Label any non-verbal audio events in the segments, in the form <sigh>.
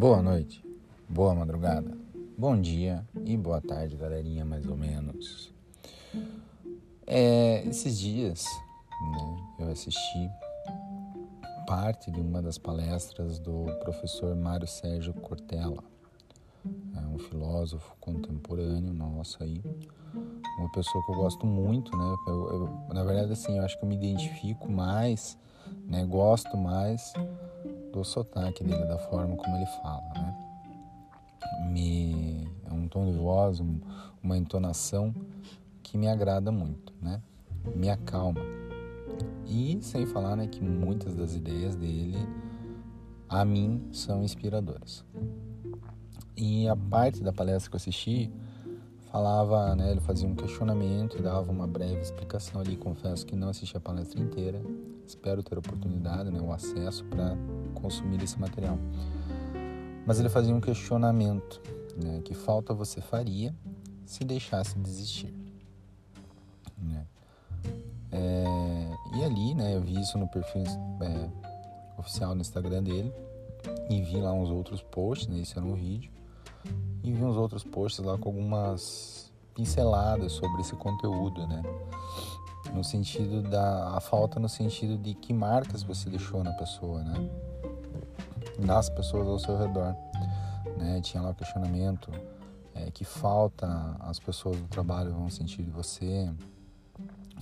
Boa noite, boa madrugada, bom dia e boa tarde, galerinha, mais ou menos. É, esses dias né, eu assisti parte de uma das palestras do professor Mário Sérgio Cortella, é um filósofo contemporâneo nosso aí, uma pessoa que eu gosto muito, né? Eu, eu, na verdade, assim, eu acho que eu me identifico mais, né? Gosto mais do sotaque dele, da forma como ele fala, né? Me, é um tom de voz, um, uma entonação que me agrada muito, né? Me acalma. E sem falar, né, que muitas das ideias dele a mim são inspiradoras. E a parte da palestra que eu assisti falava, né, ele fazia um questionamento e dava uma breve explicação ali. Confesso que não assisti a palestra inteira. Espero ter oportunidade, né, o acesso para consumir esse material. Mas ele fazia um questionamento, né, que falta você faria se deixasse desistir. Né? É, e ali, né, eu vi isso no perfil é, oficial no Instagram dele e vi lá uns outros posts, né, isso era um vídeo e vi uns outros posts lá com algumas pinceladas sobre esse conteúdo, né? No sentido da a falta no sentido de que marcas você deixou na pessoa, né? Nas pessoas ao seu redor, né? Tinha lá o questionamento é, que falta as pessoas do trabalho vão sentir de você,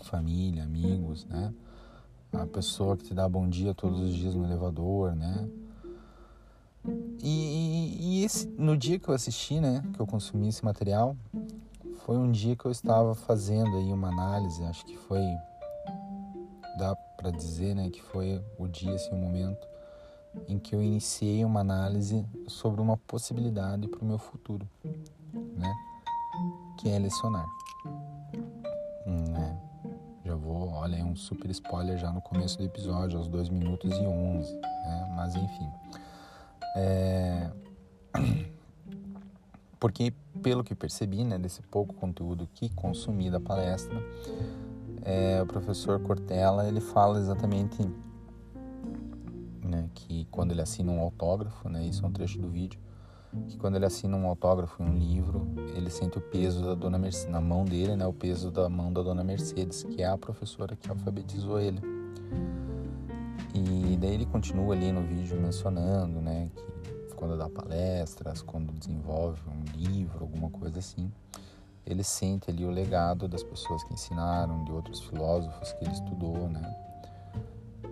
família, amigos, né? A pessoa que te dá bom dia todos os dias no elevador, né? E, e, esse, no dia que eu assisti, né, que eu consumi esse material, foi um dia que eu estava fazendo aí uma análise, acho que foi, dá para dizer, né, que foi o dia, assim, o momento em que eu iniciei uma análise sobre uma possibilidade para o meu futuro, né, que é lecionar. Hum, né? Já vou, olha, é um super spoiler já no começo do episódio, aos 2 minutos e 11, né, mas enfim. É... <clears throat> Porque, pelo que percebi, né, desse pouco conteúdo que consumi da palestra, é, o professor Cortella ele fala exatamente né, que quando ele assina um autógrafo, né, isso é um trecho do vídeo, que quando ele assina um autógrafo em um livro, ele sente o peso da dona Mercedes, na mão dele, né, o peso da mão da dona Mercedes, que é a professora que alfabetizou ele. E daí ele continua ali no vídeo mencionando, né, que quando dá palestras, quando desenvolve um livro, alguma coisa assim, ele sente ali o legado das pessoas que ensinaram, de outros filósofos que ele estudou, né?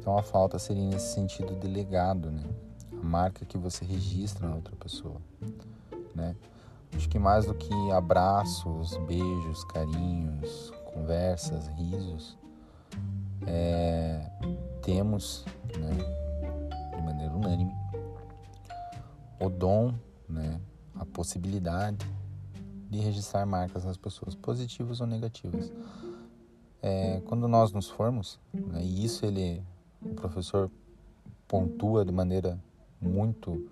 Então a falta seria nesse sentido de legado, né? A marca que você registra na outra pessoa, né? Acho que mais do que abraços, beijos, carinhos, conversas, risos, é, temos, né, de maneira unânime, o dom, né, a possibilidade de registrar marcas nas pessoas, positivas ou negativas. É, quando nós nos formos, né, e isso ele, o professor pontua de maneira muito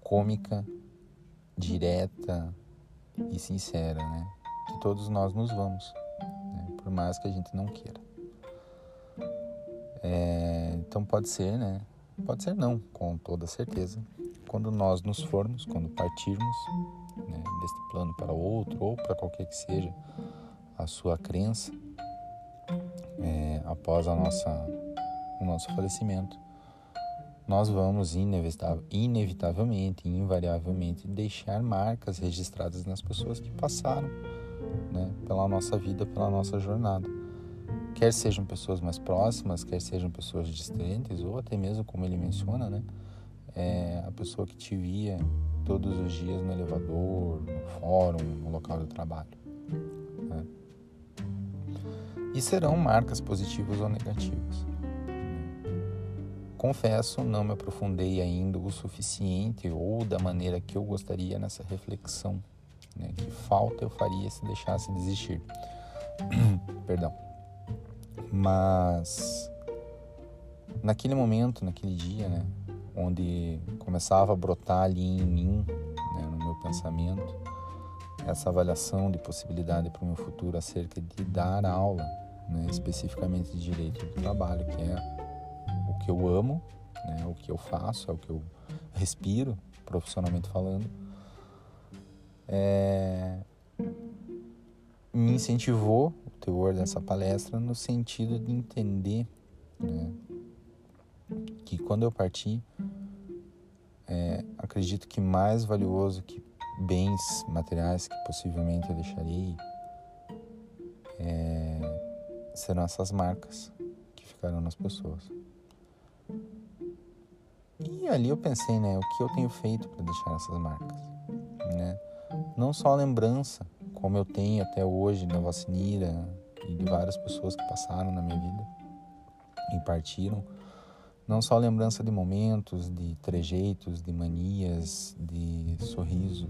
cômica, direta e sincera, né, que todos nós nos vamos, né, por mais que a gente não queira. É, então pode ser, né? Pode ser não, com toda certeza. Quando nós nos formos, quando partirmos né, deste plano para outro ou para qualquer que seja a sua crença, é, após a nossa, o nosso falecimento, nós vamos inevitavelmente, invariavelmente deixar marcas registradas nas pessoas que passaram né, pela nossa vida, pela nossa jornada quer sejam pessoas mais próximas, quer sejam pessoas distantes, ou até mesmo, como ele menciona, né, é a pessoa que te via todos os dias no elevador, no fórum, no local do trabalho. Né? E serão marcas positivas ou negativas. Confesso, não me aprofundei ainda o suficiente ou da maneira que eu gostaria nessa reflexão. Né? Que falta eu faria se deixasse desistir. <clears throat> Perdão. Mas naquele momento, naquele dia, né, onde começava a brotar ali em mim, né, no meu pensamento, essa avaliação de possibilidade para o meu futuro acerca de dar aula, né, especificamente de direito do trabalho, que é que eu amo, né, o que eu faço, é o que eu respiro profissionalmente falando, é, me incentivou o teor dessa palestra no sentido de entender né, que quando eu parti, é, acredito que mais valioso que bens materiais que possivelmente eu deixarei é, serão essas marcas que ficarão nas pessoas. E ali eu pensei, né, o que eu tenho feito para deixar essas marcas, né? Não só a lembrança, como eu tenho até hoje da Vacinira e de várias pessoas que passaram na minha vida e partiram, não só a lembrança de momentos, de trejeitos, de manias, de sorrisos,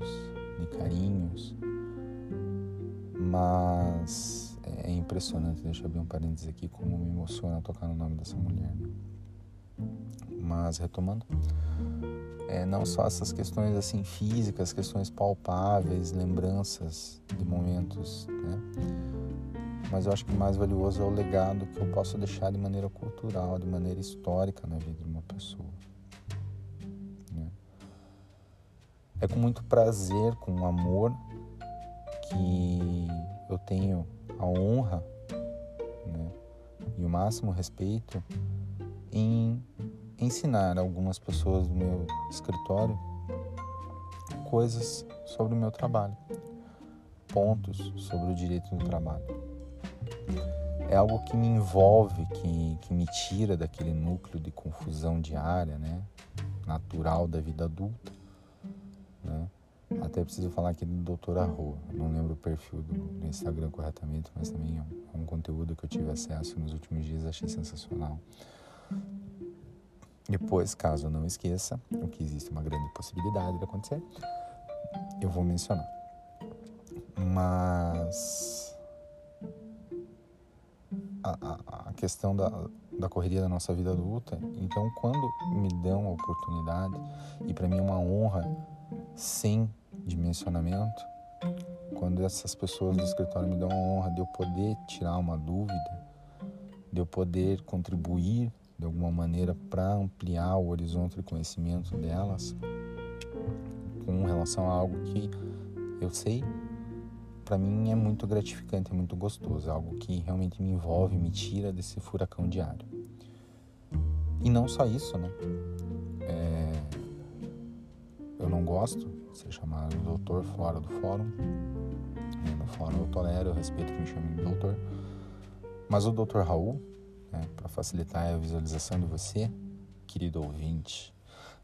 de carinhos, mas é impressionante, deixa eu abrir um parênteses aqui, como me emociona tocar no nome dessa mulher. Né? Mas retomando, é, não só essas questões assim físicas, questões palpáveis, lembranças de momentos, né? Mas eu acho que mais valioso é o legado que eu posso deixar de maneira cultural, de maneira histórica na vida de uma pessoa. Né? É com muito prazer, com amor, que eu tenho a honra né, e o máximo respeito em ensinar algumas pessoas do meu escritório coisas sobre o meu trabalho, pontos sobre o direito do trabalho. É algo que me envolve, que, que me tira daquele núcleo de confusão diária, né? natural da vida adulta. Né? Até preciso falar aqui do Dr. Arro, não lembro o perfil do, do Instagram corretamente, mas também é um, é um conteúdo que eu tive acesso nos últimos dias, achei sensacional. Depois, caso eu não esqueça, o que existe uma grande possibilidade de acontecer, eu vou mencionar. Mas a, a, a questão da, da correria da nossa vida adulta, então quando me dão a oportunidade, e para mim é uma honra sem dimensionamento, quando essas pessoas do escritório me dão a honra de eu poder tirar uma dúvida, de eu poder contribuir de alguma maneira para ampliar o horizonte de conhecimento delas com relação a algo que eu sei para mim é muito gratificante, é muito gostoso, é algo que realmente me envolve, me tira desse furacão diário. E não só isso, né? É... Eu não gosto de ser chamado de doutor fora do fórum. No fórum eu tolero, eu respeito que me chamem de doutor. Mas o doutor Raul, né, para facilitar a visualização de você, querido ouvinte.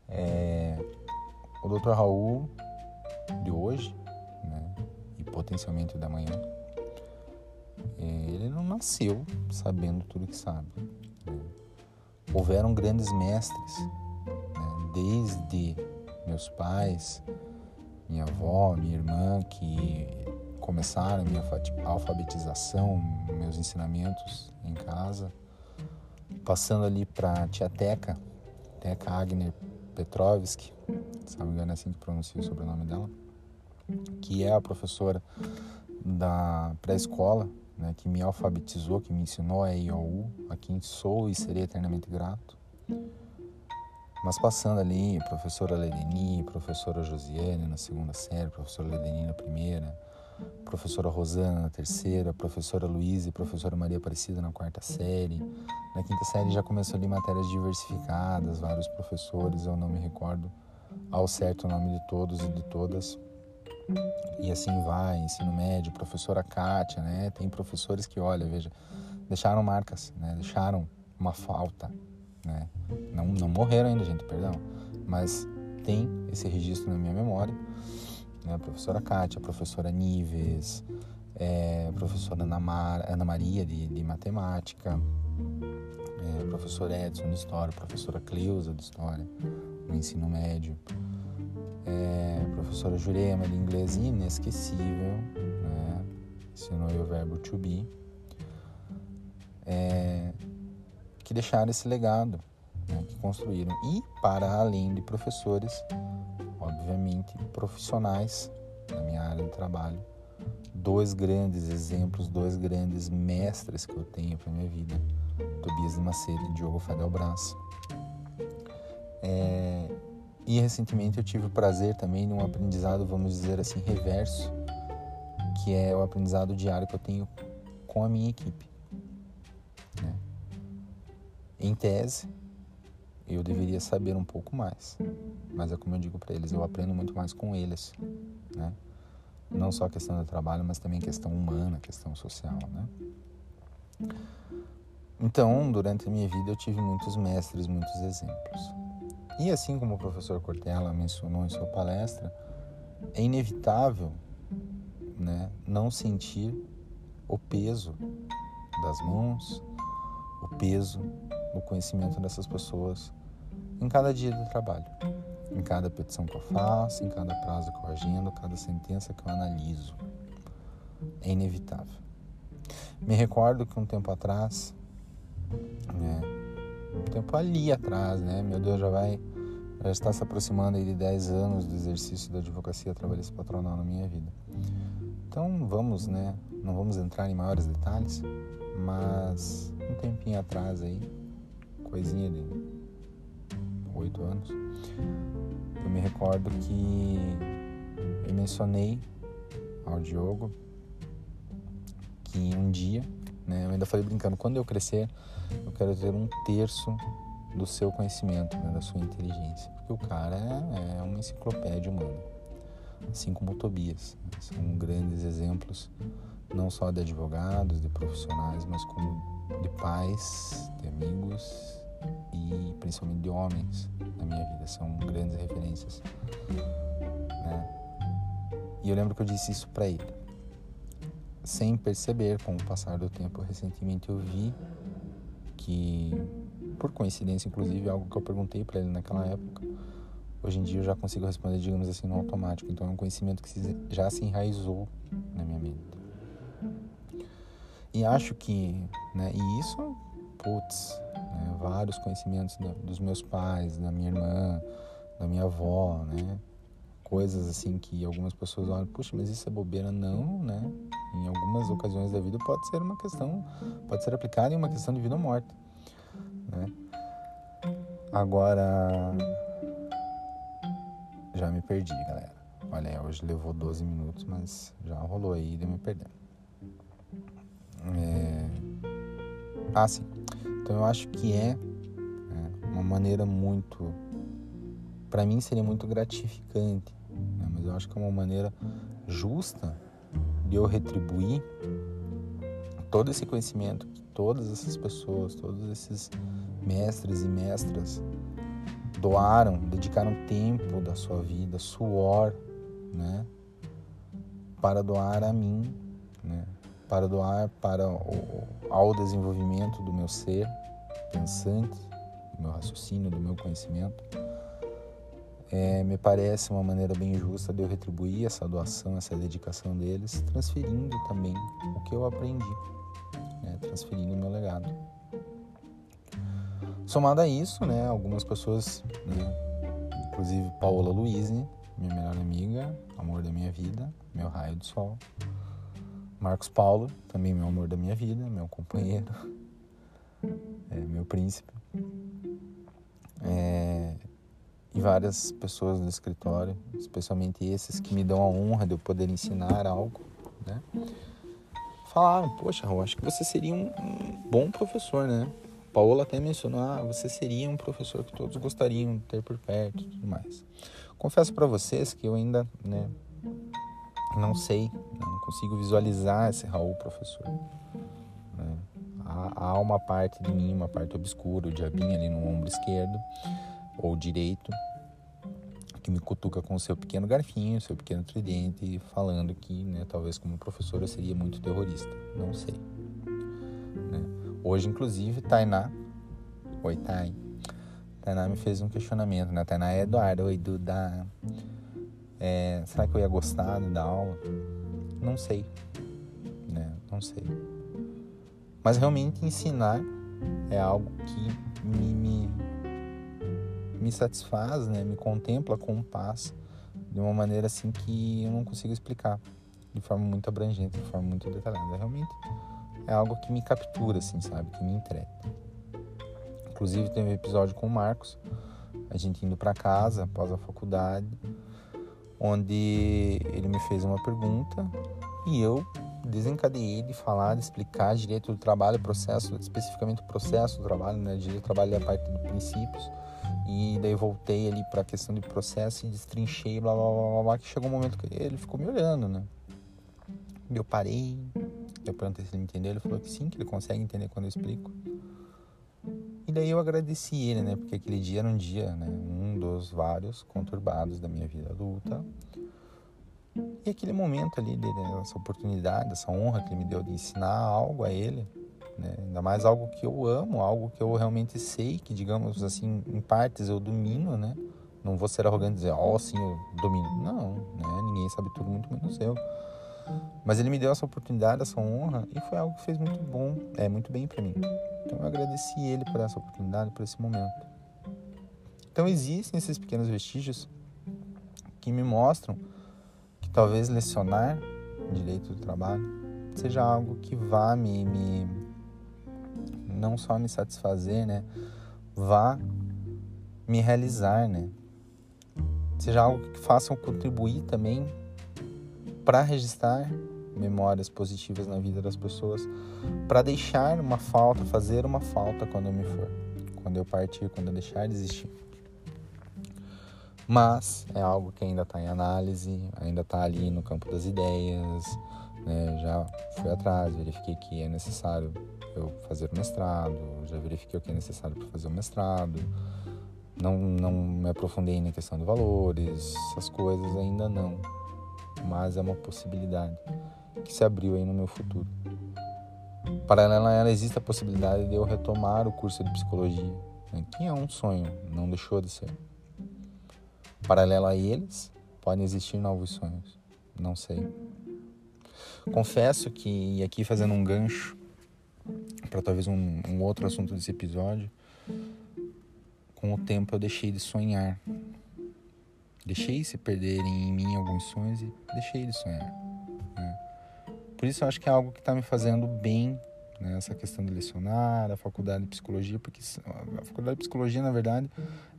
É, o Dr. Raul de hoje, né, e potencialmente da manhã, ele não nasceu sabendo tudo que sabe. Né. Houveram grandes mestres, né, desde meus pais, minha avó, minha irmã, que começaram minha alfabetização, meus ensinamentos em casa passando ali para Tia Teca, Teca Agner Petrovski, se não me engano é assim que pronuncia o sobrenome dela, que é a professora da pré-escola, né, que me alfabetizou, que me ensinou a IOU, a quem sou e serei eternamente grato. Mas passando ali, professora Ledeni, professora Josiane na segunda série, professora Ledeni na primeira, professora Rosana na terceira, professora Luísa e professora Maria Aparecida na quarta série. Na quinta série já começou ali matérias diversificadas, vários professores, eu não me recordo ao certo o nome de todos e de todas. E assim vai, ensino médio, professora Kátia, né? Tem professores que, olha, veja, deixaram marcas, né? Deixaram uma falta, né? Não, não morreram ainda, gente, perdão. Mas tem esse registro na minha memória né? A professora Kátia, a professora Nives, é, a professora Ana, Mar, Ana Maria de, de Matemática, é, o professor Edson de História, a professora Cleusa de História, no ensino médio, é, a professora Jurema de Inglês inesquecível, né? ensinou o verbo to be, é, que deixaram esse legado, né? que construíram. E, para além de professores, obviamente, profissionais na minha área de trabalho. Dois grandes exemplos, dois grandes mestres que eu tenho para minha vida: Tobias de Macedo e Diogo Fadel Brás. É, E recentemente eu tive o prazer também de um aprendizado, vamos dizer assim, reverso, que é o aprendizado diário que eu tenho com a minha equipe. Né? Em tese, eu deveria saber um pouco mais, mas é como eu digo para eles, eu aprendo muito mais com eles, né? Não só a questão do trabalho, mas também questão humana, questão social, né? Então, durante a minha vida, eu tive muitos mestres, muitos exemplos. E assim como o professor Cortella mencionou em sua palestra, é inevitável né, não sentir o peso das mãos, o peso do conhecimento dessas pessoas em cada dia do trabalho, em cada petição que eu faço, em cada prazo que eu agendo, cada sentença que eu analiso. É inevitável. Me recordo que um tempo atrás, né, um tempo ali atrás, né? Meu Deus, já vai já está se aproximando aí de 10 anos do exercício da advocacia trabalhista patronal na minha vida. Então vamos, né? Não vamos entrar em maiores detalhes, mas um tempinho atrás aí, coisinha de oito anos, eu me recordo que eu mencionei ao Diogo que um dia, né, eu ainda falei brincando, quando eu crescer, eu quero ter um terço do seu conhecimento, né, da sua inteligência, porque o cara é, é uma enciclopédia humana, assim como o Tobias. Né, são grandes exemplos, não só de advogados, de profissionais, mas como de pais, de amigos e principalmente de homens na minha vida. São grandes referências. Né? E eu lembro que eu disse isso para ele. Sem perceber, com o passar do tempo, recentemente eu vi que, por coincidência, inclusive, algo que eu perguntei para ele naquela época, hoje em dia eu já consigo responder, digamos assim, no automático. Então é um conhecimento que já se enraizou na minha mente. E acho que, né, e isso, putz, né, vários conhecimentos da, dos meus pais, da minha irmã, da minha avó, né, coisas assim que algumas pessoas olham, puxa, mas isso é bobeira? Não, né? Em algumas ocasiões da vida pode ser uma questão, pode ser aplicada em uma questão de vida ou morte, né? Agora, já me perdi, galera. Olha, hoje levou 12 minutos, mas já rolou aí de me perder. É... Ah, sim. Então eu acho que é, é uma maneira muito. Para mim seria muito gratificante, né? mas eu acho que é uma maneira justa de eu retribuir todo esse conhecimento que todas essas pessoas, todos esses mestres e mestras doaram, dedicaram tempo da sua vida, suor, né, para doar a mim, né, para doar para o, ao desenvolvimento do meu ser pensante, do meu raciocínio, do meu conhecimento. É, me parece uma maneira bem justa de eu retribuir essa doação, essa dedicação deles, transferindo também o que eu aprendi, né, transferindo o meu legado. Somado a isso, né, algumas pessoas, né, inclusive Paola Luiz, minha melhor amiga, amor da minha vida, meu raio de sol, Marcos Paulo, também meu amor da minha vida, meu companheiro, é, meu príncipe. É, e várias pessoas do escritório, especialmente esses que me dão a honra de eu poder ensinar algo, né? Falaram, poxa, eu acho que você seria um, bom professor, né? Paola até mencionou, ah, você seria um professor que todos gostariam de ter por perto e tudo mais. Confesso para vocês que eu ainda, né, não sei, não consigo visualizar esse Raul professor. Né? Há, há, uma parte de mim, uma parte obscura, o diabinho ali no ombro esquerdo ou direito, que me cutuca com o seu pequeno garfinho, seu pequeno tridente, falando que, né, talvez como professor eu seria muito terrorista. Não sei. Né? Hoje, inclusive, Tainá, oi Thay, Tainá me fez um questionamento, né? Tainá é Eduardo, oi Duda. É, será que eu ia gostar da aula? Não sei, né? Não sei. Mas realmente ensinar é algo que me, me, me satisfaz, né? Me contempla com paz de uma maneira assim que eu não consigo explicar de forma muito abrangente, de forma muito detalhada. Realmente é algo que me captura, assim, sabe? Que me entrega. Inclusive tem um episódio com o Marcos a gente indo para casa após a faculdade, onde ele me fez uma pergunta e eu desencadeei de falar, de explicar direito do trabalho, processo, especificamente o processo do trabalho, né? Direito do trabalho é a parte de princípios. E daí voltei ali para a questão de processo e destrinchei, blá, blá blá blá blá, que chegou um momento que ele ficou me olhando, né? Eu parei, eu perguntei se ele entendeu, ele falou que sim, que ele consegue entender quando eu explico. E daí eu agradeci ele, né? Porque aquele dia era um dia, né? Um dos vários conturbados da minha vida adulta. E aquele momento ali, né, essa oportunidade, essa honra que ele me deu de ensinar algo a ele, né? ainda mais algo que eu amo, algo que eu realmente sei, que digamos assim, em partes eu domino, né? Não vou ser arrogante e dizer, ó, oh, sim, eu domino. Não, né? Ninguém sabe tudo, muito menos eu. Mas ele me deu essa oportunidade, essa honra, e foi algo que fez muito bom, é muito bem para mim. Então eu agradeci ele por essa oportunidade, por esse momento. Então existem esses pequenos vestígios que me mostram que talvez lecionar direito do trabalho seja algo que vá me, me não só me satisfazer, né, vá me realizar, né, seja algo que faça contribuir também para registrar memórias positivas na vida das pessoas, para deixar uma falta, fazer uma falta quando eu me for, quando eu partir, quando eu deixar de existir. Mas é algo que ainda está em análise, ainda está ali no campo das ideias. Né? Já fui atrás, verifiquei que é necessário eu fazer o mestrado, já verifiquei o que é necessário para fazer o mestrado. Não, não me aprofundei na questão de valores, essas coisas ainda não mas é uma possibilidade que se abriu aí no meu futuro. Paralela a ela, existe a possibilidade de eu retomar o curso de psicologia, né? que é um sonho, não deixou de ser. Paralela a eles, podem existir novos sonhos, não sei. Confesso que, aqui fazendo um gancho para talvez um, um outro assunto desse episódio, com o tempo eu deixei de sonhar Deixei se perderem em mim alguns sonhos e deixei de sonhar. Né? Por isso eu acho que é algo que está me fazendo bem né? essa questão de lecionar, a faculdade de psicologia, porque a faculdade de psicologia, na verdade,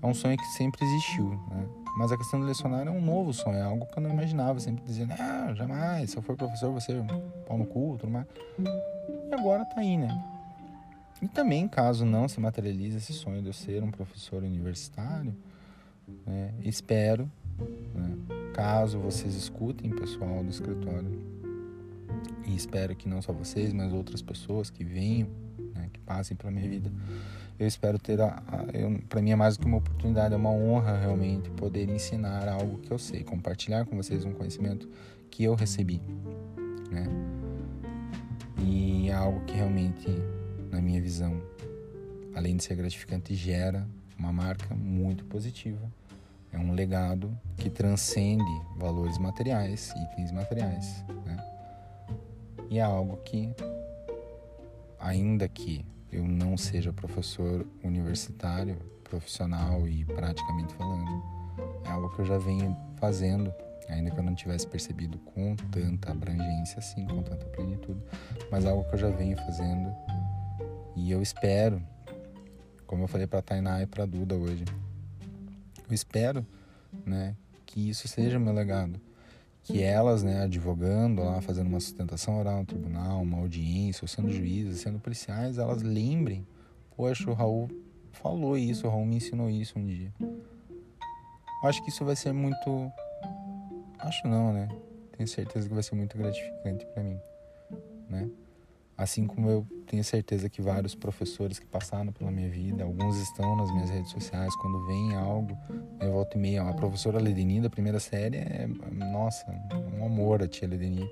é um sonho que sempre existiu. Né? Mas a questão de lecionar é um novo sonho, é algo que eu não imaginava. sempre dizia, ah, jamais, se eu for professor, você pau no cu, tudo mais. E agora tá aí, né? E também, caso não se materialize esse sonho de eu ser um professor universitário, né? Espero, né? caso vocês escutem, pessoal do escritório, e espero que não só vocês, mas outras pessoas que venham, né? que passem pela minha vida, eu espero ter para mim é mais do que uma oportunidade, é uma honra realmente poder ensinar algo que eu sei, compartilhar com vocês um conhecimento que eu recebi, né? E é algo que realmente, na minha visão, além de ser gratificante, gera uma marca muito positiva. É um legado que transcende valores materiais, itens materiais. Né? E é algo que, ainda que eu não seja professor universitário, profissional e praticamente falando, é algo que eu já venho fazendo, ainda que eu não tivesse percebido com tanta abrangência assim, com tanta plenitude, mas é algo que eu já venho fazendo e eu espero como eu falei para Tainá e para Duda hoje. Eu espero, né, que isso seja meu legado, que elas, né, advogando lá, fazendo uma sustentação oral no tribunal, uma audiência, ou sendo juízes, sendo policiais, elas lembrem, poxa, o Raul falou isso, o Raul me ensinou isso um dia. Acho que isso vai ser muito, acho não, né? Tenho certeza que vai ser muito gratificante para mim, né? Assim como eu tenho certeza que vários professores que passaram pela minha vida, alguns estão nas minhas redes sociais, quando vem algo, eu volto e meia. A professora Ledeni da primeira série é, nossa, um amor a tia Ledeni.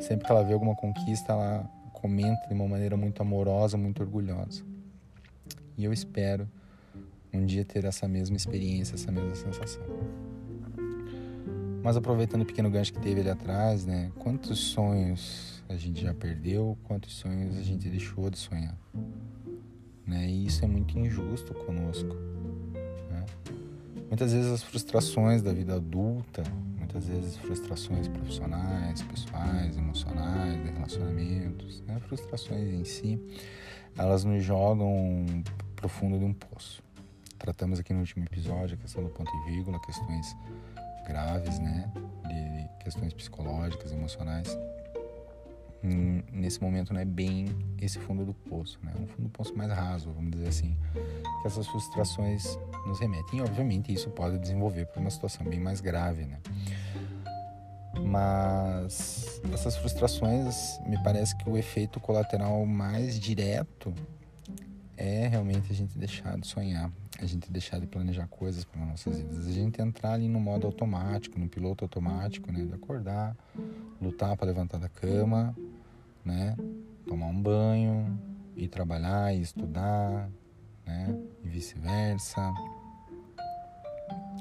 Sempre que ela vê alguma conquista, ela comenta de uma maneira muito amorosa, muito orgulhosa. E eu espero um dia ter essa mesma experiência, essa mesma sensação. Mas aproveitando o pequeno gancho que teve ali atrás, né? Quantos sonhos a gente já perdeu, quantos sonhos a gente deixou de sonhar. Né? E isso é muito injusto conosco. Muitas vezes as frustrações da vida adulta, muitas vezes frustrações profissionais, pessoais, emocionais, de relacionamentos, né? frustrações em si, elas nos jogam profundo de um poço. tratamos aqui no último episódio, a questão do ponto e vírgula, questões graves, né? De questões psicológicas, emocionais. Hum, nesse momento não é bem esse fundo do poço, né? Um fundo do poço mais raso, vamos dizer assim, que essas frustrações nos remetem. E obviamente isso pode desenvolver para uma situação bem mais grave, né? Mas essas frustrações, me parece que o efeito colateral mais direto é realmente a gente deixar de sonhar, a gente deixar de planejar coisas para nossas vidas, a gente entrar ali no modo automático, no piloto automático, né, de acordar, lutar para levantar da cama, né, tomar um banho, ir trabalhar e estudar, né, e vice-versa.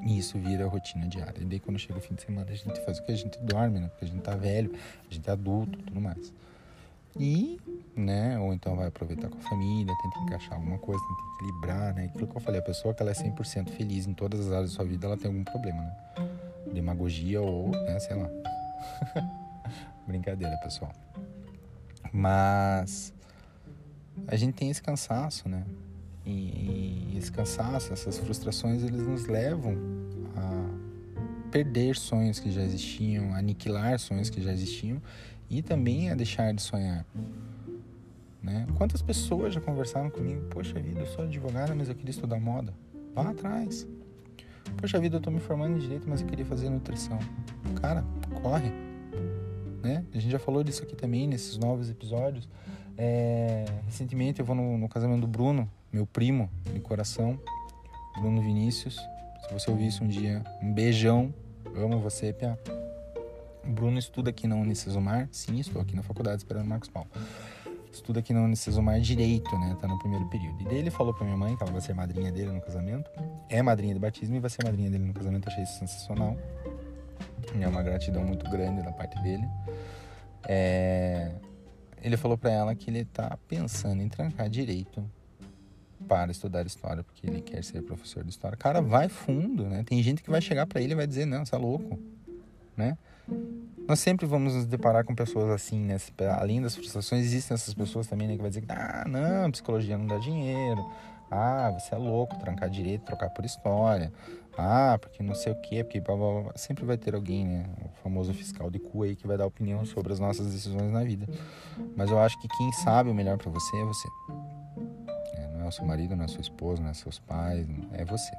E isso vira rotina diária. E daí quando chega o fim de semana a gente faz o que a gente dorme, né? Porque a gente tá velho, a gente é adulto, tudo mais. E, né, ou então vai aproveitar com a família, tenta encaixar alguma coisa, tenta equilibrar, né? Aquilo que eu falei, a pessoa que ela é 100% feliz em todas as áreas da sua vida, ela tem algum problema, né? Demagogia ou, né, sei lá. <laughs> Brincadeira, pessoal. Mas a gente tem esse cansaço, né? E, esse cansaço, essas frustrações, eles nos levam a perder sonhos que já existiam, aniquilar sonhos que já existiam e também a deixar de sonhar. Né? Quantas pessoas já conversaram comigo? Poxa vida, eu sou advogada, mas eu queria estudar moda. Vá atrás. Poxa vida, eu estou me formando em direito, mas eu queria fazer nutrição. Cara, corre. Né? A gente já falou disso aqui também nesses novos episódios. É... recentemente eu vou no, no casamento do Bruno, meu primo de coração, Bruno Vinícius. Se você ouvir isso um dia, um beijão. amo você, Pia. O Bruno estuda aqui na Unicesumar. Sim, estou aqui na faculdade esperando o Marcos Paulo. Estuda aqui na Unicesumar Direito, né? Tá no primeiro período. E daí ele falou pra minha mãe que ela vai ser madrinha dele no casamento. É madrinha de batismo e vai ser madrinha dele no casamento. Achei isso sensacional. É uma gratidão muito grande da parte dele. É... Ele falou para ela que ele tá pensando em trancar direito para estudar história porque ele quer ser professor de história. Cara, vai fundo, né? Tem gente que vai chegar para ele e vai dizer: "Não, você é louco", né? Nós sempre vamos nos deparar com pessoas assim, né? Além das frustrações, existem essas pessoas também, né? Que vai dizer ah, não, psicologia não dá dinheiro. Ah, você é louco, trancar direito, trocar por história. Ah, porque não sei o quê, porque blá, blá, blá. sempre vai ter alguém, né? O famoso fiscal de cu aí que vai dar opinião sobre as nossas decisões na vida. Mas eu acho que quem sabe o melhor para você é você o seu marido, não é sua esposa, não é seus pais, é você.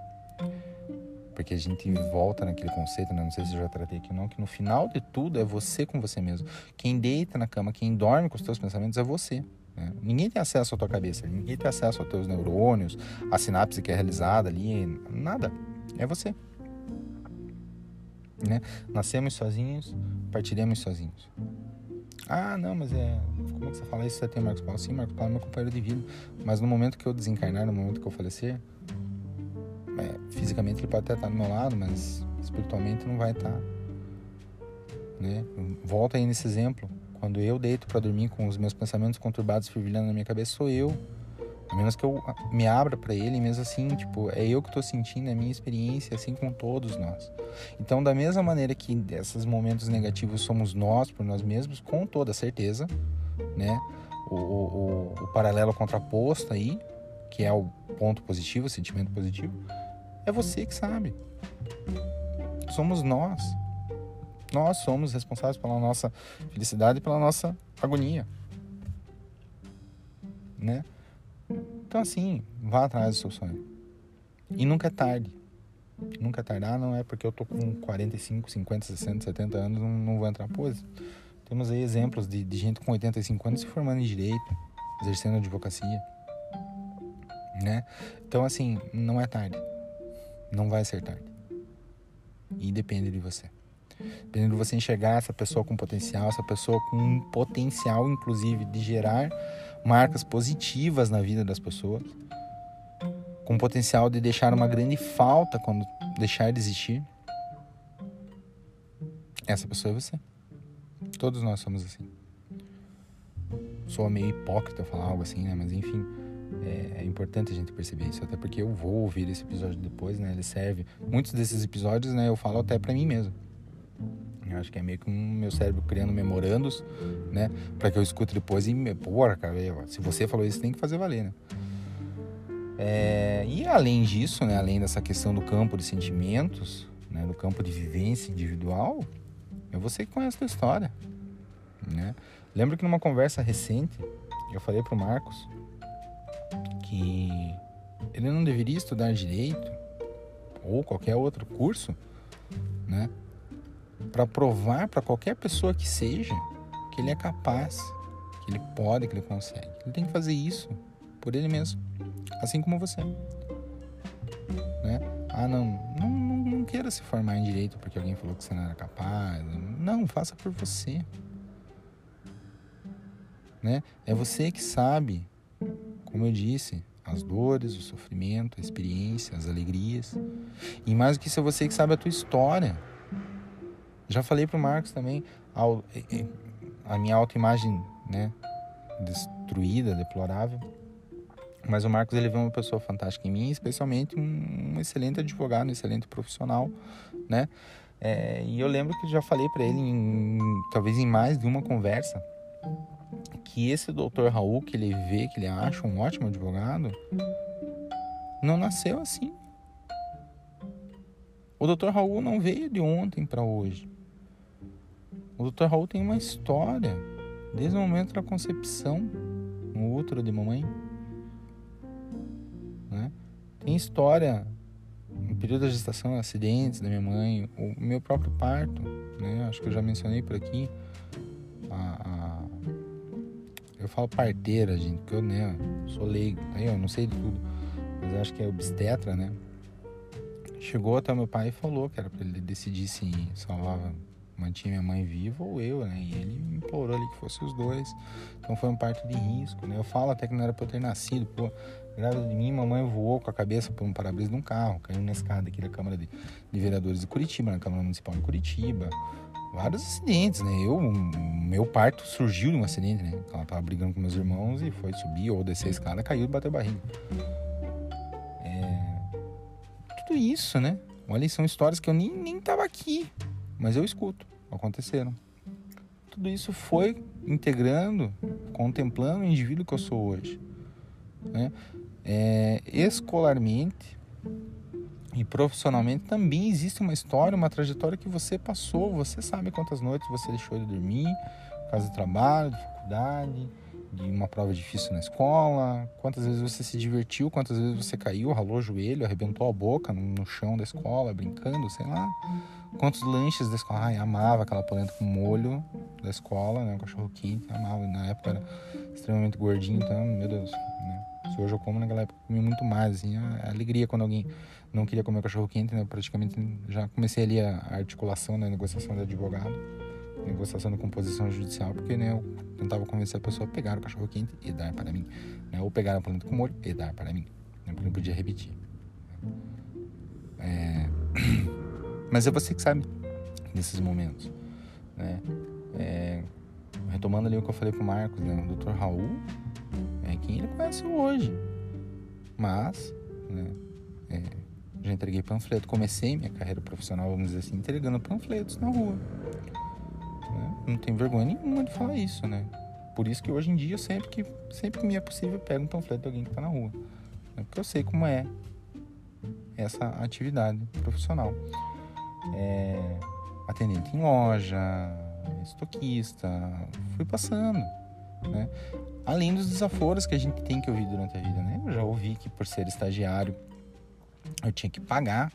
Porque a gente volta naquele conceito, né? não sei se eu já tratei aqui ou não, que no final de tudo é você com você mesmo. Quem deita na cama, quem dorme com os teus pensamentos é você. Né? Ninguém tem acesso à tua cabeça, ninguém tem acesso aos teus neurônios, a sinapse que é realizada ali, nada. É você. Né? Nascemos sozinhos, partiremos sozinhos. Ah, não, mas é. Como é que você fala isso? Você tem Marcos Paulo? Sim, Marcos Paulo é meu companheiro de vida. Mas no momento que eu desencarnar, no momento que eu falecer, é, fisicamente ele pode até estar do meu lado, mas espiritualmente não vai estar. Né? Volta aí nesse exemplo. Quando eu deito para dormir com os meus pensamentos conturbados fervilhando na minha cabeça, sou eu a menos que eu me abra para ele, mesmo assim, tipo, é eu que estou sentindo, é a minha experiência, assim com todos nós. Então, da mesma maneira que desses momentos negativos somos nós por nós mesmos, com toda certeza, né? O, o, o paralelo contraposto aí, que é o ponto positivo, o sentimento positivo, é você que sabe. Somos nós. Nós somos responsáveis pela nossa felicidade e pela nossa agonia. Né? Então, assim, vá atrás do seu sonho. E nunca é tarde. Nunca é tarde. Ah, não é porque eu tô com 45, 50, 60, 70 anos, não, não vou entrar. Pois, temos aí exemplos de, de gente com 85 anos se formando em direito, exercendo advocacia. Né? Então, assim, não é tarde. Não vai ser tarde. E depende de você. Depende de você enxergar essa pessoa com potencial, essa pessoa com um potencial, inclusive, de gerar marcas positivas na vida das pessoas, com potencial de deixar uma grande falta quando deixar de existir. Essa pessoa é você. Todos nós somos assim. Sou meio hipócrita falar algo assim, né? Mas enfim, é, é, importante a gente perceber isso, até porque eu vou ouvir esse episódio depois, né? Ele serve. Muitos desses episódios, né? Eu falo até para mim mesmo. Eu acho que é meio que um meu cérebro criando memorandos, né? Para que eu escute depois e, porra, cara, se você falou isso, tem que fazer valer, né? É, e além disso, né, além dessa questão do campo de sentimentos, né, do campo de vivência individual, é você que conhece a tua história. Né? Lembro que numa conversa recente, eu falei para o Marcos que ele não deveria estudar direito ou qualquer outro curso, né, para provar para qualquer pessoa que seja que ele é capaz, que ele pode, que ele consegue. Ele tem que fazer isso por ele mesmo, assim como você. Né? Ah, não, não, não, queira se formar em direito porque alguém falou que você não era capaz. Não, faça por você. Né? É você que sabe, como eu disse, as dores, o sofrimento, a experiência, as alegrias. E mais do que isso, é você que sabe a tua história. Já falei pro Marcos também, a minha autoimagem, né, destruída, deplorável. Mas o Marcos ele vê uma pessoa fantástica em mim, especialmente um, um excelente advogado, um excelente profissional, né? É, e eu lembro que já falei para ele, em, talvez em mais de uma conversa, que esse doutor Raul que ele vê, que ele acha um ótimo advogado, não nasceu assim. O doutor Raul não veio de ontem para hoje. O doutor Raul tem uma história desde o momento da concepção no útero de mamãe. Né? Tem história no período da gestação, acidentes da minha mãe, o meu próprio parto, né? Acho que eu já mencionei por aqui. A, a... Eu falo parteira, gente, porque eu né, sou leigo, aí eu não sei de tudo, mas acho que é obstetra, né? Chegou até meu pai e falou que era para ele decidir se salvava mantinha minha mãe viva ou eu, né? E ele implorou ali que fosse os dois. Então foi um parto de risco, né? Eu falo até que não era pra eu ter nascido, pô. Grávida de mim, mamãe voou com a cabeça por um para-brisa de um carro, caiu na escada aqui da Câmara de, de, Vereadores de Curitiba, na Câmara Municipal de Curitiba. Vários acidentes, né? Eu, meu parto surgiu de um acidente, né? Ela tava brigando com meus irmãos e foi subir ou descer a escada, caiu e bateu barriga. É... Tudo isso, né? Olha, são histórias que eu nem, nem tava aqui, mas eu escuto aconteceram. Tudo isso foi integrando, contemplando o indivíduo que eu sou hoje. Né? É, escolarmente e profissionalmente também existe uma história, uma trajetória que você passou. Você sabe quantas noites você deixou de dormir, por trabalho, de faculdade, de uma prova difícil na escola, quantas vezes você se divertiu, quantas vezes você caiu, ralou o joelho, arrebentou a boca no chão da escola, brincando, sei lá. Quantos lanches da escola? Ai, amava aquela polenta com molho da escola, né? Um cachorro quente, amava. Na época era extremamente gordinho, então, meu Deus, né? Se hoje eu como, naquela época eu comia muito mais, assim, a, alegria quando alguém não queria comer cachorro quente, né? Praticamente já comecei ali a, articulação, né? Negociação de advogado, negociação de composição judicial, porque, né? Eu tentava convencer a pessoa a pegar o cachorro quente e dar para mim, né? Ou pegar a polenta com molho e dar para mim, né? Porque não podia repetir. É... <clears throat> Mas é você que sabe desses momentos, né? É, retomando ali o que eu falei pro Marcos, né? O Dr. Raul é quem ele conhece hoje. Mas, né? É, já entreguei panfleto. Comecei minha carreira profissional, vamos dizer assim, entregando panfletos na rua. Né? Não tenho vergonha nenhuma de falar isso, né? Por isso que hoje em dia, sempre que, sempre que me é possível, eu pego um panfleto de alguém que está na rua. Né? Porque eu sei como é essa atividade profissional é, atendente em loja, estoquista, fui passando, né? Além dos desaforos que a gente tem que ouvir durante a vida, né? Eu já ouvi que por ser estagiário eu tinha que pagar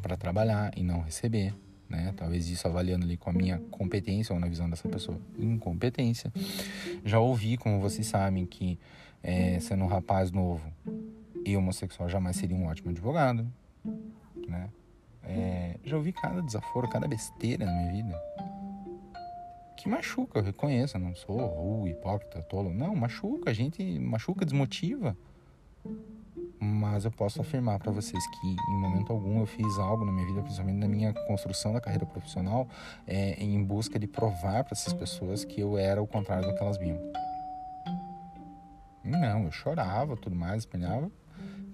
para trabalhar e não receber, né? Talvez isso avaliando ali com a minha competência ou na visão dessa pessoa, incompetência. Já ouvi, como vocês sabem, que é, sendo um rapaz novo e homossexual jamais seria um ótimo advogado, né? É, já ouvi cada desaforo, cada besteira na minha vida. Que machuca, eu reconheço, eu não sou uh, hipócrita, tolo. Não, machuca, a gente machuca, desmotiva. Mas eu posso afirmar para vocês que em momento algum eu fiz algo na minha vida, principalmente na minha construção da carreira profissional, é, em busca de provar para essas pessoas que eu era o contrário do que elas viam. Não, eu chorava, tudo mais, espelhava,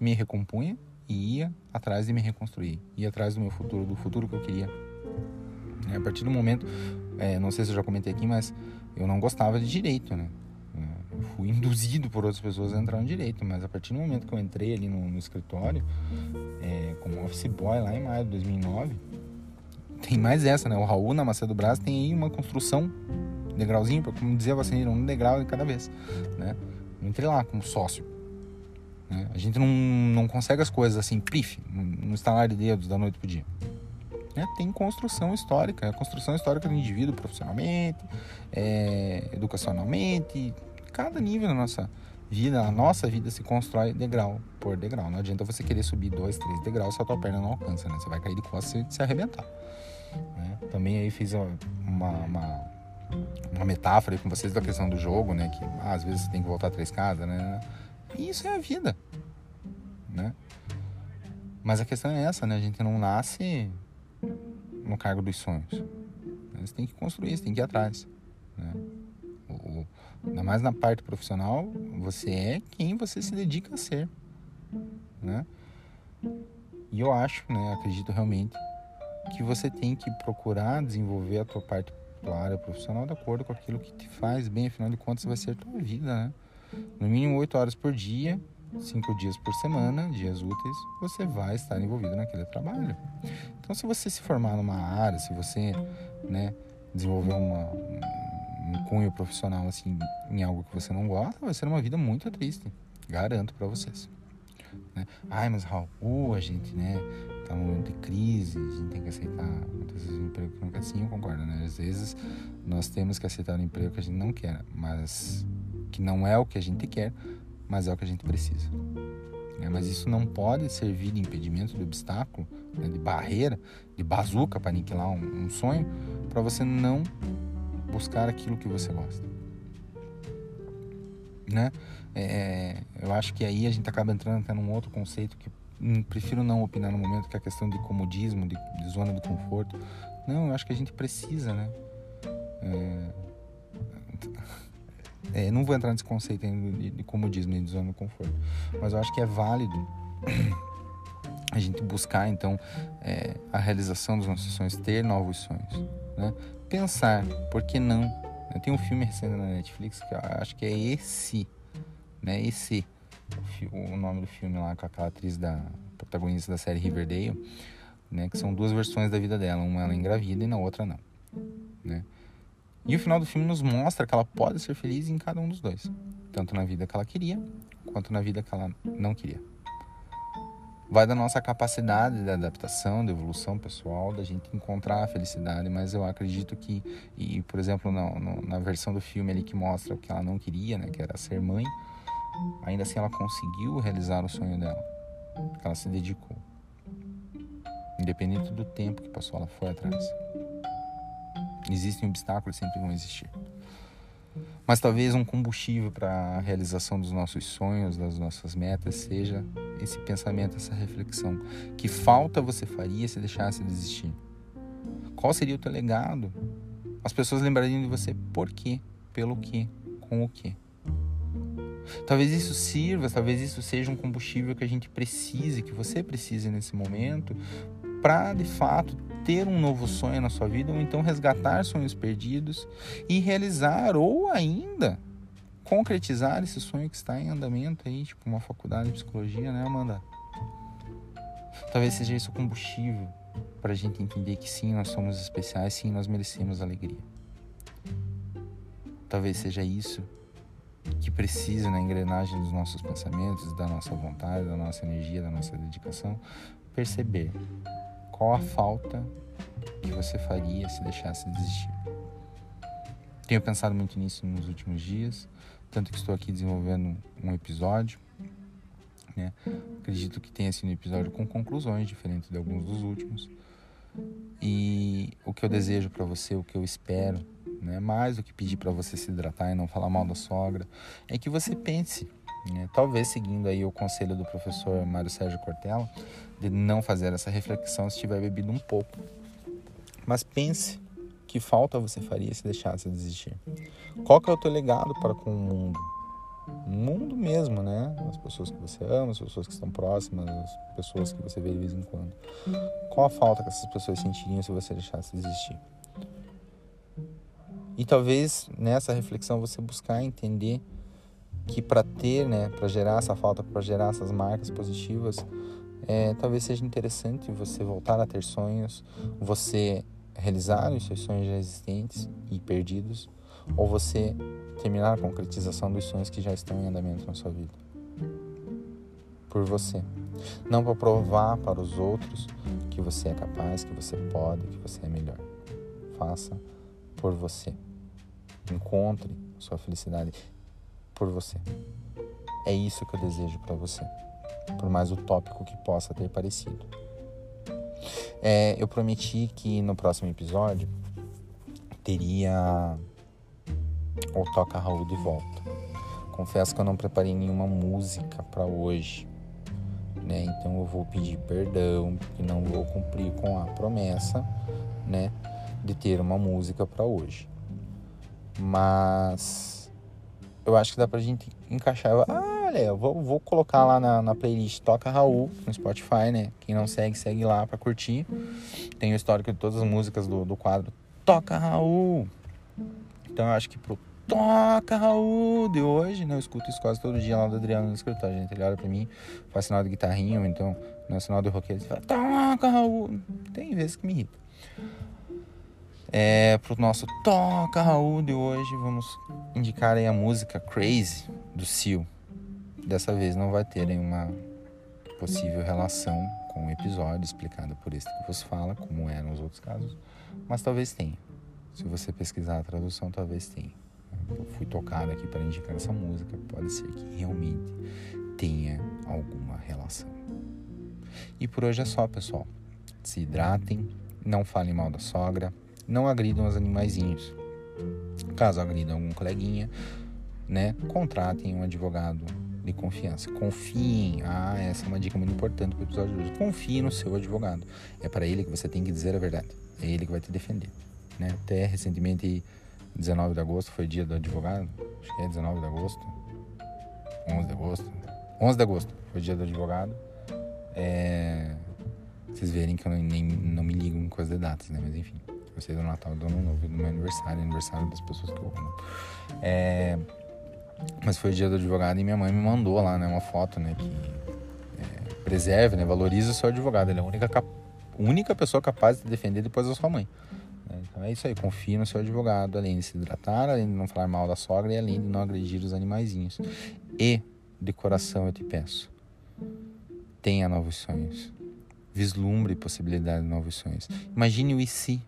me recompunha e ia atrás de me reconstruir, ia atrás do meu futuro, do futuro que eu queria. E a partir do momento, é, não sei se eu já comentei aqui, mas eu não gostava de direito, né? Fui induzido por outras pessoas a entrar no direito, mas a partir do momento que eu entrei ali no, no escritório, é, como office boy lá em maio de 2009, tem mais essa, né? O Raul na Macia do Brasil tem aí uma construção, degrauzinho, como dizia você, um degrau de cada vez, né? Eu entrei lá como sócio. Né? A gente não, não consegue as coisas assim, pif, no estalar de dedos da noite pro dia. Né? Tem construção histórica, a construção histórica do indivíduo profissionalmente, é, educacionalmente, cada nível da nossa vida, a nossa vida se constrói degrau por degrau. Não adianta você querer subir dois, três degraus se a tua perna não alcança, né? Você vai cair de costas e se arrebentar. Né? Também aí fiz uma, uma, uma metáfora com vocês da questão do jogo, né? Que ah, às vezes você tem que voltar três casas, né? E isso é a vida, né? Mas a questão é essa, né? A gente não nasce no cargo dos sonhos. Você tem que construir, você tem que ir atrás. Né? Ainda mais na parte profissional, você é quem você se dedica a ser. Né? E eu acho, né, acredito realmente, que você tem que procurar desenvolver a tua parte, tua área profissional de acordo com aquilo que te faz bem, afinal de contas vai ser a tua vida, né? No mínimo oito horas por dia, cinco dias por semana, dias úteis, você vai estar envolvido naquele trabalho. Então, se você se formar numa área, se você, né, desenvolver uma, um cunho profissional assim em algo que você não gosta, vai ser uma vida muito triste. Garanto para vocês. Né? Ai, mas Raul, a gente, né, tá num momento de crise, a gente tem que aceitar muitas vezes um emprego que não quer. Sim, eu concordo, né? Às vezes nós temos que aceitar um emprego que a gente não quer, mas que não é o que a gente quer, mas é o que a gente precisa. É, mas isso não pode servir de impedimento, de obstáculo, né, de barreira, de bazuca para aniquilar um, um sonho, para você não buscar aquilo que você gosta. Né? É, eu acho que aí a gente acaba entrando até num outro conceito que hum, prefiro não opinar no momento, que é a questão de comodismo, de, de zona de conforto. Não, eu acho que a gente precisa, né? É, <laughs> é, não vou entrar nesse conceito de, de comodismo e de zona de conforto, mas eu acho que é válido <clears throat> a gente buscar então é, a realização dos nossos sonhos, ter novos sonhos, né? Pensar, por que não? Tem um filme recente na Netflix que acho que é esse, né? Esse o, o nome do filme lá com aquela atriz da protagonista da série Riverdale, né? Que são duas versões da vida dela, uma ela engravida e na outra não, né? E o final do filme nos mostra que ela pode ser feliz em cada um dos dois, tanto na vida que ela queria, quanto na vida que ela não queria. Vai da nossa capacidade de adaptação, de evolução pessoal, da gente encontrar a felicidade, mas eu acredito que, e por exemplo, na, na versão do filme ali que mostra o que ela não queria, né, que era ser mãe, ainda assim ela conseguiu realizar o sonho dela, ela se dedicou. Independente do tempo que passou, ela foi atrás. Existem obstáculos, sempre vão existir. Mas talvez um combustível para a realização dos nossos sonhos, das nossas metas, seja esse pensamento, essa reflexão. Que falta você faria se deixasse de existir? Qual seria o teu legado? As pessoas lembrariam de você por quê, pelo quê, com o quê. Talvez isso sirva, talvez isso seja um combustível que a gente precise, que você precise nesse momento, para de fato ter um novo sonho na sua vida, ou então resgatar sonhos perdidos e realizar, ou ainda concretizar esse sonho que está em andamento aí, tipo uma faculdade de psicologia, né, Amanda? Talvez seja isso o combustível para a gente entender que sim, nós somos especiais, sim, nós merecemos alegria. Talvez seja isso que precisa na engrenagem dos nossos pensamentos, da nossa vontade, da nossa energia, da nossa dedicação, perceber qual a falta que você faria se deixasse de existir? Tenho pensado muito nisso nos últimos dias, tanto que estou aqui desenvolvendo um episódio. Né? Acredito que tenha sido um episódio com conclusões diferentes de alguns dos últimos. E o que eu desejo para você, o que eu espero, né? mais do que pedir para você se hidratar e não falar mal da sogra, é que você pense, né? talvez seguindo aí o conselho do professor Mário Sérgio Cortella, de não fazer essa reflexão se tiver bebido um pouco. Mas pense que falta você faria se deixasse de existir. Qual que é o teu legado para com o mundo? O mundo mesmo, né? As pessoas que você ama, as pessoas que estão próximas, as pessoas que você vê de vez em quando. Qual a falta que essas pessoas sentiriam se você deixasse de existir? E talvez nessa reflexão você buscar entender que para ter, né, para gerar essa falta, para gerar essas marcas positivas, é, talvez seja interessante você voltar a ter sonhos, você realizar os seus sonhos já existentes e perdidos, ou você terminar a concretização dos sonhos que já estão em andamento na sua vida. Por você. Não para provar para os outros que você é capaz, que você pode, que você é melhor. Faça por você. Encontre sua felicidade por você. É isso que eu desejo para você, por mais utópico que possa ter parecido. É, eu prometi que no próximo episódio teria o Toca Raul de volta. Confesso que eu não preparei nenhuma música para hoje, né? Então eu vou pedir perdão porque não vou cumprir com a promessa, né, de ter uma música para hoje. Mas eu acho que dá pra gente encaixar. Ah, olha, eu vou, vou colocar lá na, na, playlist Toca Raul no Spotify, né? Quem não segue, segue lá pra curtir. Tem o histórico de todas as músicas do, do quadro Toca Raul. Então eu acho que pro Toca Raul de hoje, né? Eu escuto isso quase todo dia lá do Adriano no escritório, gente. Ele olha pra mim, faz sinal de guitarrinha, ou então, no sinal de roqueiro, ele fala Toca Raul. Tem vezes que me irrita. É, pro nosso Toca Raul de hoje, vamos indicar aí a música Crazy do Seal. Dessa vez não vai ter nenhuma possível relação com o episódio explicado por este que vos fala, como eram os outros casos, mas talvez tenha. Se você pesquisar a tradução, talvez tenha. Eu fui tocado aqui para indicar essa música, pode ser que realmente tenha alguma relação. E por hoje é só, pessoal. Se hidratem, não falem mal da sogra, não agridam os animaizinhos. Caso agridam algum coleguinha, né, contratem um advogado de confiança. Confiem. Ah, essa é uma dica muito importante para o episódio de hoje. Confie no seu advogado. É para ele que você tem que dizer a verdade. É ele que vai te defender. Né? Até recentemente, 19 de agosto, foi dia do advogado. Acho que é 19 de agosto. 11 de agosto. 11 de agosto foi dia do advogado. É... Vocês verem que eu nem, não me ligo coisa de datas, né? Mas enfim. Gostei do Natal, do Ano Novo, do meu aniversário, aniversário das pessoas que eu amo. É, mas foi o dia do advogado e minha mãe me mandou lá, né, uma foto, né, que é, preserve, né, valorize o seu advogado. Ele é a única, única pessoa capaz de defender depois da sua mãe. Né? Então é isso aí, confie no seu advogado, além de se hidratar, além de não falar mal da sogra e além de não agredir os animaizinhos. E, de coração, eu te peço, tenha novos sonhos. Vislumbre possibilidade de novos sonhos. Imagine o e se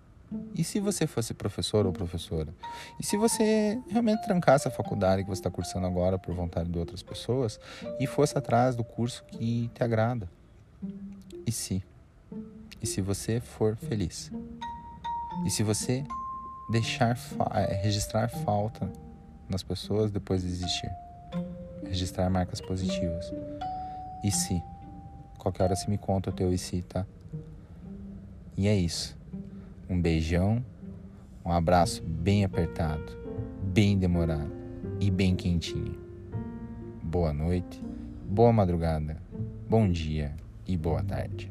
e se você fosse professor ou professora? E se você realmente trancasse a faculdade que você está cursando agora por vontade de outras pessoas e fosse atrás do curso que te agrada? E se? E se você for feliz? E se você deixar é, registrar falta nas pessoas depois de existir? Registrar marcas positivas. E se? Qualquer hora você me conta o teu e se, tá? E é isso. Um beijão, um abraço bem apertado, bem demorado e bem quentinho. Boa noite, boa madrugada, bom dia e boa tarde.